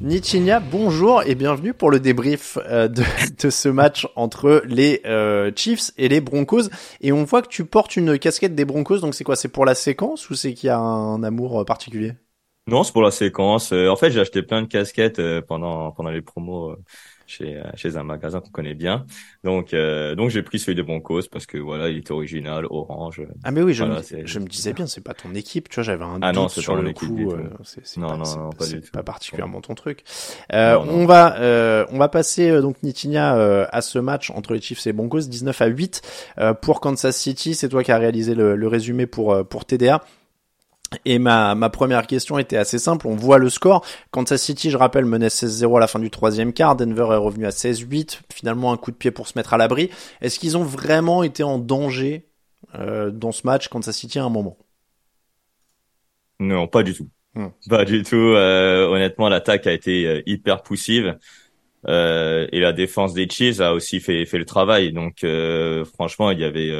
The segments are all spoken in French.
Nitinia, bonjour et bienvenue pour le débrief euh, de, de, ce match entre les euh, Chiefs et les Broncos. Et on voit que tu portes une casquette des Broncos, donc c'est quoi C'est pour la séquence ou c'est qu'il y a un amour euh, particulier? Non, c'est pour la séquence. En fait, j'ai acheté plein de casquettes pendant pendant les promos chez euh, chez un magasin qu'on connaît bien. Donc euh, donc j'ai pris celui de Broncos parce que voilà, il est original, orange. Ah mais oui, je, me, je me disais bien, c'est pas ton équipe, tu vois, j'avais un ah doute non, sur le coup. Euh, c'est non, pas, non, non, pas, pas particulièrement ton truc. Euh, On va euh, on va passer euh, donc Nitinia à ce match entre les Chiefs et Broncos, 19 à 8 pour Kansas City. C'est toi qui as réalisé le, le résumé pour pour TDA. Et ma, ma première question était assez simple. On voit le score. Kansas City, je rappelle, menait 16-0 à la fin du troisième quart. Denver est revenu à 16-8. Finalement, un coup de pied pour se mettre à l'abri. Est-ce qu'ils ont vraiment été en danger euh, dans ce match, Kansas City, à un moment? Non, pas du tout. Hmm. Pas du tout. Euh, honnêtement, l'attaque a été euh, hyper poussive. Euh, et la défense des Chiefs a aussi fait, fait le travail. Donc, euh, franchement, il y avait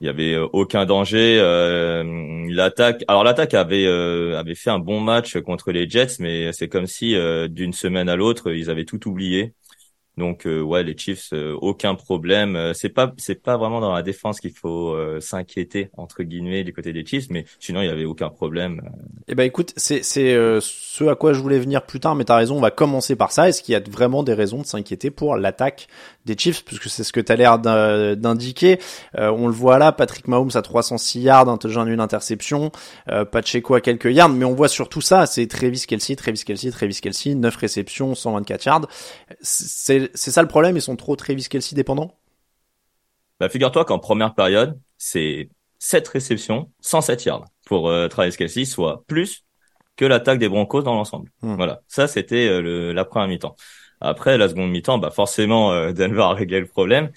il y avait euh, aucun danger. Euh, l'attaque, alors l'attaque avait euh, avait fait un bon match contre les Jets, mais c'est comme si d'une semaine à l'autre ils avaient tout oublié. Donc euh, ouais, les Chiefs, euh, aucun problème. Euh, c'est pas c'est pas vraiment dans la défense qu'il faut s'inquiéter entre guillemets du côté des Chiefs, mais sinon il y avait aucun problème. Eh ben écoute, c'est c'est ce à quoi je voulais venir plus tard, mais t'as raison. On va commencer par ça. Est-ce qu'il y a vraiment des raisons de s'inquiéter pour l'attaque des Chiefs, puisque c'est ce que t'as l'air d'indiquer. on le voit là, Patrick Mahomes à 306 yards, un une interception, Pacheco à quelques yards, mais on voit surtout ça. C'est Travis Kelsey, Travis Kelsey, Travis Kelsey, 9 réceptions, 124 yards. C'est c'est ça le problème, ils sont trop Travis Kelsey dépendants? Bah figure-toi qu'en première période, c'est 7 réceptions, 107 yards pour euh, Travis Kelsey, soit plus que l'attaque des Broncos dans l'ensemble. Hmm. Voilà, ça c'était euh, la première mi-temps. Après la seconde mi-temps, bah forcément euh, Denver a réglé le problème,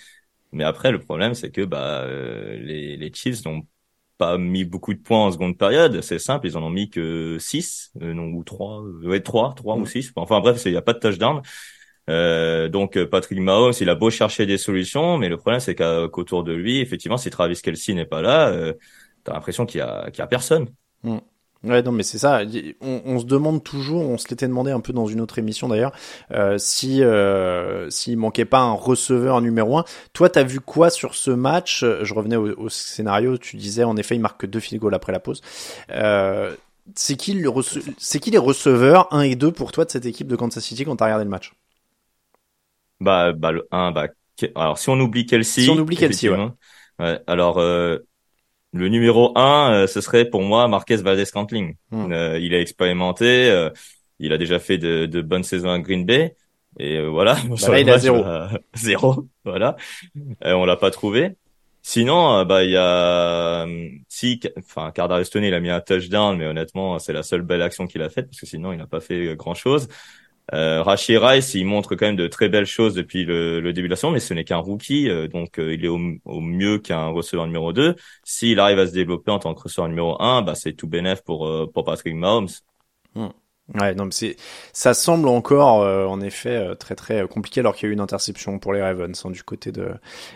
mais après le problème c'est que bah les, les Chiefs n'ont pas mis beaucoup de points en seconde période, c'est simple, ils en ont mis que 6, non ou 3, ouais 3, 3 ou 6. Enfin bref, il n'y a pas de touchdown. Euh, donc euh, Patrick Mahomes, il a beau chercher des solutions, mais le problème c'est qu'autour de lui, effectivement, si Travis Kelsey n'est pas là, euh, t'as l'impression qu'il y a, qu'il y a personne. Mm. Ouais, non, mais c'est ça. On, on, se demande toujours, on se l'était demandé un peu dans une autre émission d'ailleurs, euh, si euh, s'il manquait pas un receveur numéro un. Toi, t'as vu quoi sur ce match? Je revenais au, au, scénario. Tu disais en effet, il marque que deux field goals après la pause. Euh, c'est qui le c'est qui les receveurs 1 et 2 pour toi de cette équipe de Kansas City quand t'as regardé le match? Bah, bah le 1, bah, alors si on oublie Kelsey. Si on oublie Kelsey, ouais. ouais. alors, euh, le numéro 1, euh, ce serait pour moi Marquez Valdez-Scantling. Hmm. Euh, il a expérimenté, euh, il a déjà fait de, de, bonnes saisons à Green Bay. Et voilà. Bah là, il a zéro. zéro, voilà. on l'a pas trouvé. Sinon, bah il y a si, enfin Cardarius Tony, il a mis un touchdown, mais honnêtement, c'est la seule belle action qu'il a faite parce que sinon, il n'a pas fait grand chose. Euh, Rashi Rice, il montre quand même de très belles choses depuis le, début de la saison, mais ce n'est qu'un rookie, euh, donc euh, il est au, mieux qu'un receveur numéro 2. S'il arrive à se développer en tant que receveur numéro 1, bah, c'est tout bénef pour, euh, pour Patrick Mahomes. Hmm. Ouais, non, mais c'est, ça semble encore, euh, en effet, euh, très très compliqué alors qu'il y a eu une interception pour les Ravens hein, du côté de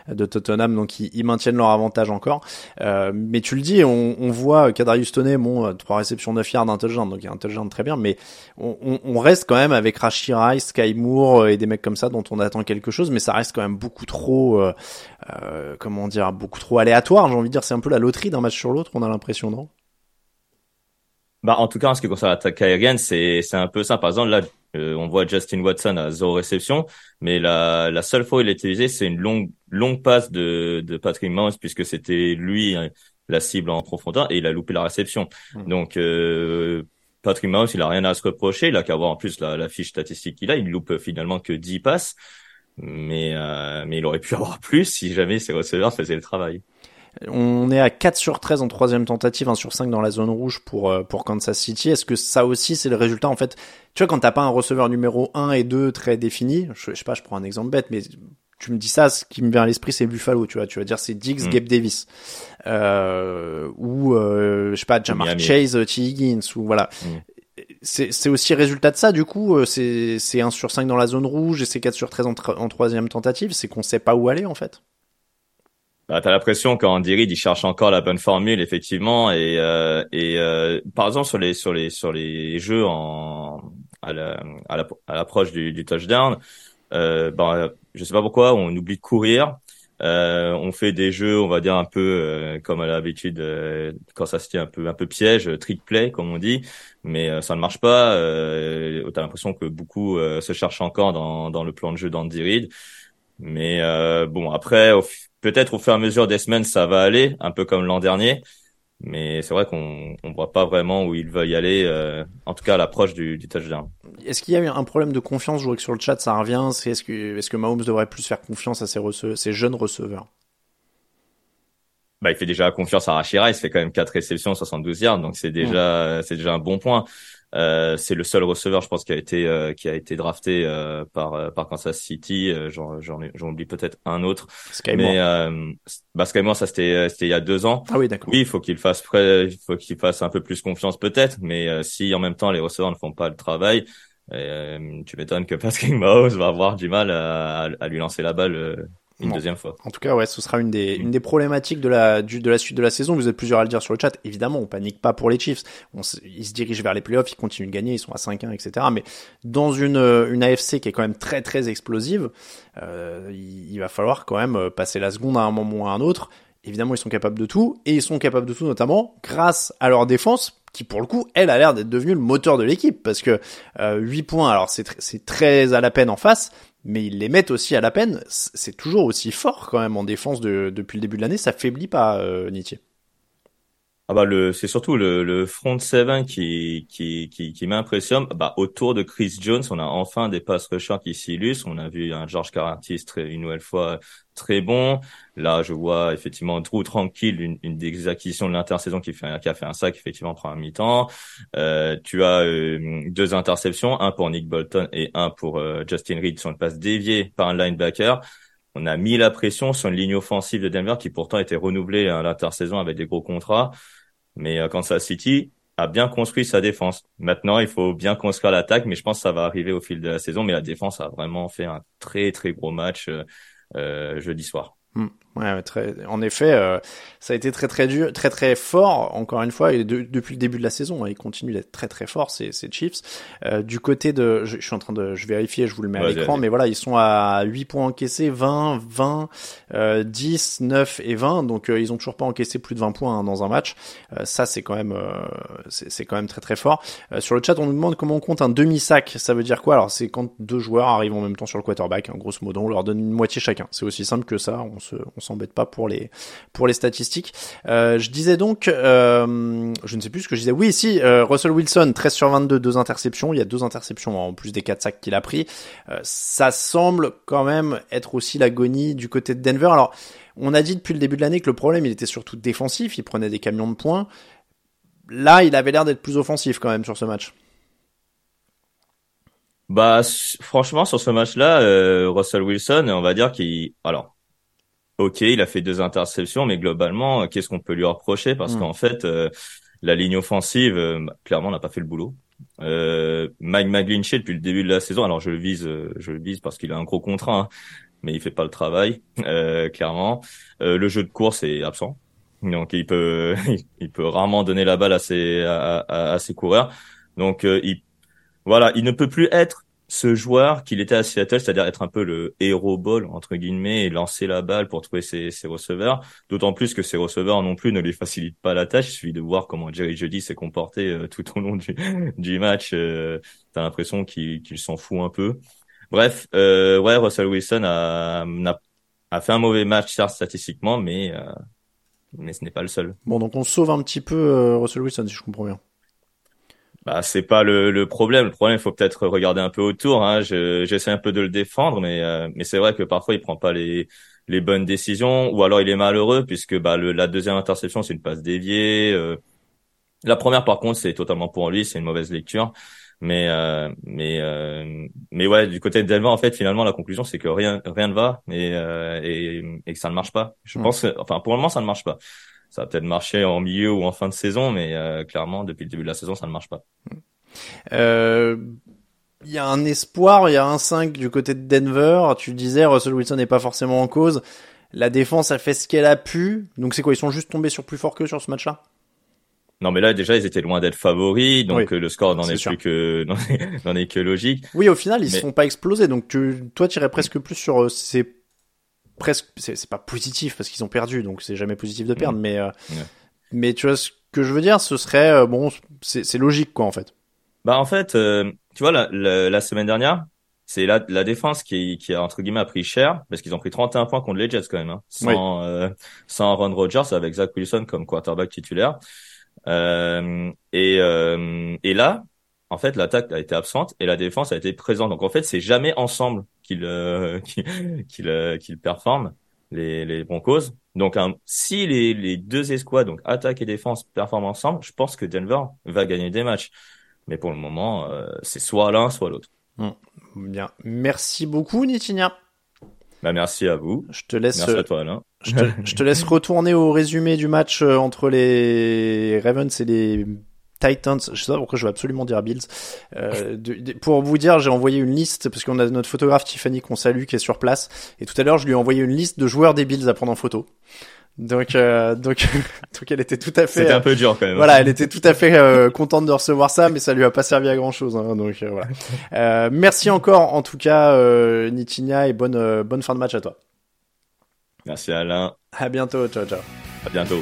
de Tottenham, donc ils, ils maintiennent leur avantage encore. Euh, mais tu le dis, on, on voit Kadarius Toney, bon, trois réceptions 9 yards, touchdown, donc il y a un touchdown très bien, mais on, on, on reste quand même avec Rashid Rice, Sky Moore et des mecs comme ça dont on attend quelque chose, mais ça reste quand même beaucoup trop, euh, comment dire, beaucoup trop aléatoire. J'ai envie de dire, c'est un peu la loterie d'un match sur l'autre. On a l'impression, non? Bah, en tout cas, en ce qui concerne l'attaque aérienne, c'est, c'est un peu ça. Par exemple, là, euh, on voit Justin Watson à zéro réception, mais la, la seule fois où il a utilisé, c'est une longue, longue passe de, de Patrick Mahomes, puisque c'était lui hein, la cible en profondeur, et il a loupé la réception. Hmm. Donc, euh, Patrick Mahomes, il a rien à se reprocher. Il a qu'à voir en plus la, la fiche statistique qu'il a. Il loupe finalement que 10 passes, mais, euh, mais il aurait pu avoir plus si jamais ses receveurs faisaient le travail. On est à 4 sur 13 en troisième tentative, 1 sur 5 dans la zone rouge pour, euh, pour Kansas City. Est-ce que ça aussi c'est le résultat en fait Tu vois quand t'as pas un receveur numéro 1 et 2 très défini, je, sais pas, je prends un exemple bête, mais tu me dis ça, ce qui me vient à l'esprit c'est Buffalo, tu vois, tu vas dire c'est Diggs, mm. Gabe Davis, euh, ou euh, je sais pas, Jamar Chase, T. Higgins, ou voilà. Mm. C'est aussi résultat de ça, du coup, euh, c'est 1 sur 5 dans la zone rouge et c'est 4 sur 13 en, en troisième tentative, c'est qu'on sait pas où aller en fait. Bah, t'as l'impression quand Reed il cherche encore la bonne formule effectivement et euh, et euh, par exemple sur les sur les sur les jeux en à la à l'approche du, du touchdown euh, bah je sais pas pourquoi on oublie de courir. Euh, on fait des jeux on va dire un peu euh, comme à l'habitude euh, quand ça se tient un peu un peu piège trick play comme on dit mais ça ne marche pas. Euh, t'as l'impression que beaucoup se cherchent encore dans dans le plan de jeu d'Andy Reid mais bon après au, peut-être au fur et à mesure des semaines, ça va aller, un peu comme l'an dernier. Mais c'est vrai qu'on on voit pas vraiment où il veut y aller, euh, en tout cas à l'approche du, du touchdown. Est-ce qu'il y a eu un problème de confiance? Je vois que sur le chat ça revient. C'est est-ce que est-ce que Mahomes devrait plus faire confiance à ses, ses jeunes receveurs? Bah, il fait déjà confiance à Rashira, il fait quand même 4 réceptions, 72 yards, donc c'est déjà c'est déjà un bon point. Euh, c'est le seul receveur, je pense, qui a été euh, qui a été drafté euh, par par Kansas City. j'en j'en oublie peut-être un autre. Sky mais bah Sky ça c'était c'était il y a deux ans. Ah oui, d'accord. Oui, il faut qu'il fasse il faut qu'il fasse un peu plus confiance peut-être. Mais si en même temps les receveurs ne font pas le travail, tu m'étonnes que Patrick Mahomes va avoir du mal à, à lui lancer la balle une deuxième fois. En tout cas, ouais, ce sera une des, une des problématiques de la, du, de la suite de la saison. Vous êtes plusieurs à le dire sur le chat. Évidemment, on panique pas pour les Chiefs. On, ils se dirigent vers les playoffs, ils continuent de gagner, ils sont à 5-1, etc. Mais dans une, une AFC qui est quand même très, très explosive, euh, il, il, va falloir quand même passer la seconde à un moment ou à un autre. Évidemment, ils sont capables de tout. Et ils sont capables de tout, notamment grâce à leur défense, qui pour le coup, elle a l'air d'être devenue le moteur de l'équipe. Parce que euh, 8 points, alors c'est très à la peine en face, mais ils les mettent aussi à la peine. C'est toujours aussi fort quand même en défense de, depuis le début de l'année. Ça faiblit pas, euh, Nitier. Ah bah le c'est surtout le, le front seven qui qui qui, qui m'impressionne. Bah autour de Chris Jones, on a enfin des pass rushers qui s'illustrent. On a vu un George Caratis très une nouvelle fois très bon. Là, je vois effectivement Drew Tranquille, une, une des acquisitions de l'intersaison qui fait qui a fait un sac effectivement prend un mi-temps. Euh, tu as euh, deux interceptions, un pour Nick Bolton et un pour euh, Justin Reed sur une passe déviée par un linebacker on a mis la pression sur une ligne offensive de Denver qui pourtant était renouvelée à l'intersaison avec des gros contrats. Mais euh, Kansas City a bien construit sa défense. Maintenant, il faut bien construire l'attaque, mais je pense que ça va arriver au fil de la saison. Mais la défense a vraiment fait un très très gros match euh, euh jeudi soir. Hmm. Ouais, très. En effet, euh, ça a été très très dur, très très fort. Encore une fois, et depuis le début de la saison, hein, il continue d'être très très fort ces, ces Chiefs. Euh, du côté de, je, suis en train de, je vérifie, je vous le mets à l'écran, mais voilà, ils sont à 8 points encaissés, 20, 20, euh, 10, 9 et 20. Donc euh, ils ont toujours pas encaissé plus de 20 points hein, dans un match. Euh, ça, c'est quand même, euh, c'est quand même très très fort. sur le chat, on nous demande comment on compte un demi sac. Ça veut dire quoi? Alors c'est quand deux joueurs arrivent en même temps sur le quarterback. Hein, grosso modo, on leur donne une moitié chacun. C'est aussi simple que ça. On se, on s'embête pas pour les pour les statistiques. Euh, je disais donc, euh, je ne sais plus ce que je disais. Oui, si euh, Russell Wilson, 13 sur 22, deux interceptions. Il y a deux interceptions en plus des quatre sacs qu'il a pris. ça semble quand même être aussi l'agonie du côté de Denver. Alors, on a dit depuis le début de l'année que le problème, il était surtout défensif. Il prenait des camions de points. Là, il avait l'air d'être plus offensif quand même sur ce match. Bah franchement sur ce match-là, Russell Wilson, on va dire qu'il alors ok, il a fait deux interceptions, mais globalement, qu'est-ce qu'on peut lui reprocher? Parce mm. qu'en fait, euh, la ligne offensive, euh, clairement, n'a pas fait le boulot. Euh, Mike McGlinchey depuis le début de la saison, alors je le vise, je le vise parce qu'il a un gros contrat, hein, mais il fait pas le travail, euh, clairement. Euh, le jeu de course est absent, donc il peut, il peut rarement donner la balle à ses, à, à, à ses coureurs. Donc il, voilà, il ne peut plus être ce joueur qu'il était à Seattle, c'est-à-dire être un peu le héros ball entre guillemets et lancer la balle pour trouver ses, ses receveurs. D'autant plus que ses receveurs non plus ne lui facilitent pas la tâche. Il suffit de voir comment Jerry Jeudy s'est comporté euh, tout au long du, du match. Euh, T'as l'impression qu'il s'en fout un peu. Bref, euh, ouais, Russell Wilson a, a, fait un mauvais match statistiquement, mais euh, mais ce n'est pas le seul. Bon, donc on sauve un petit peu euh, Russell Wilson si je comprends bien bah c'est pas le, le, problème. Le problème, il faut peut-être regarder un peu autour. Hein. J'essaie un peu de le défendre, mais euh, mais c'est vrai que parfois il prend pas les les bonnes décisions, ou alors il est malheureux puisque bah le, la deuxième interception c'est une passe déviée. Euh. La première par contre c'est totalement pour lui, c'est une mauvaise lecture. Mais euh, mais euh, mais ouais, du côté de Denver en fait finalement la conclusion c'est que rien rien ne va et et, et que ça ne marche pas. Je pense, que, enfin pour le moment ça ne marche pas ça a peut-être marché en milieu ou en fin de saison, mais euh, clairement, depuis le début de la saison, ça ne marche pas. Euh, il y a un espoir, il y a un 5 du côté de Denver. Tu disais, Russell Wilson n'est pas forcément en cause. La défense a fait ce qu'elle a pu. Donc c'est quoi Ils sont juste tombés sur plus fort que sur ce match-là? Non, mais là déjà ils étaient loin d'être favoris, donc euh, le score n'en est, plus que n'en est, que logique. Oui, au final ils ne sont pas explosés, donc tu, toi tu irais presque plus sur ces presque c'est pas positif parce qu'ils ont perdu donc c'est jamais positif de perdre mm. mais euh, mais tu vois ce que je veux dire ce serait euh, bon c'est logique quoi en fait. Bah en fait euh, tu vois la, la, semaine dernière c'est la, la défense qui, qui a entre guillemets pris cher parce qu'ils ont pris 31 points contre les Jets quand même hein, sans sans Aaron Rodgers avec Zach Wilson comme quarterback titulaire. Et et là en fait l'attaque a été absente et la défense a été présente. Donc en fait c'est jamais ensemble qu'il euh, qu'il euh, qu'il performe les, les Broncos. Donc si les, les deux escouades, donc attaque et défense, performent ensemble, je pense que Denver va gagner des matchs. Mais pour le moment, euh, c'est soit l'un, soit l'autre. Bien. Merci beaucoup, Nitinia. Bah, merci à vous. Je te laisse. Merci à toi, Alain. Je te, je te laisse retourner au résumé du match entre les Ravens et les Titans, je sais pas pourquoi je veux absolument dire Bills. Euh, pour vous dire, j'ai envoyé une liste parce qu'on a notre photographe Tiffany qu'on salue qui est sur place et tout à l'heure je lui ai envoyé une liste de joueurs des Bills à prendre en photo. Donc, euh, donc, donc elle était tout à fait. C'était un peu dur quand même. Voilà, elle était tout à fait euh, contente de recevoir ça, mais ça lui a pas servi à grand chose. Hein, donc euh, voilà. Euh, merci encore, en tout cas, Nitinia, et bonne bonne fin de match à toi. Merci Alain. À bientôt, ciao ciao. À bientôt.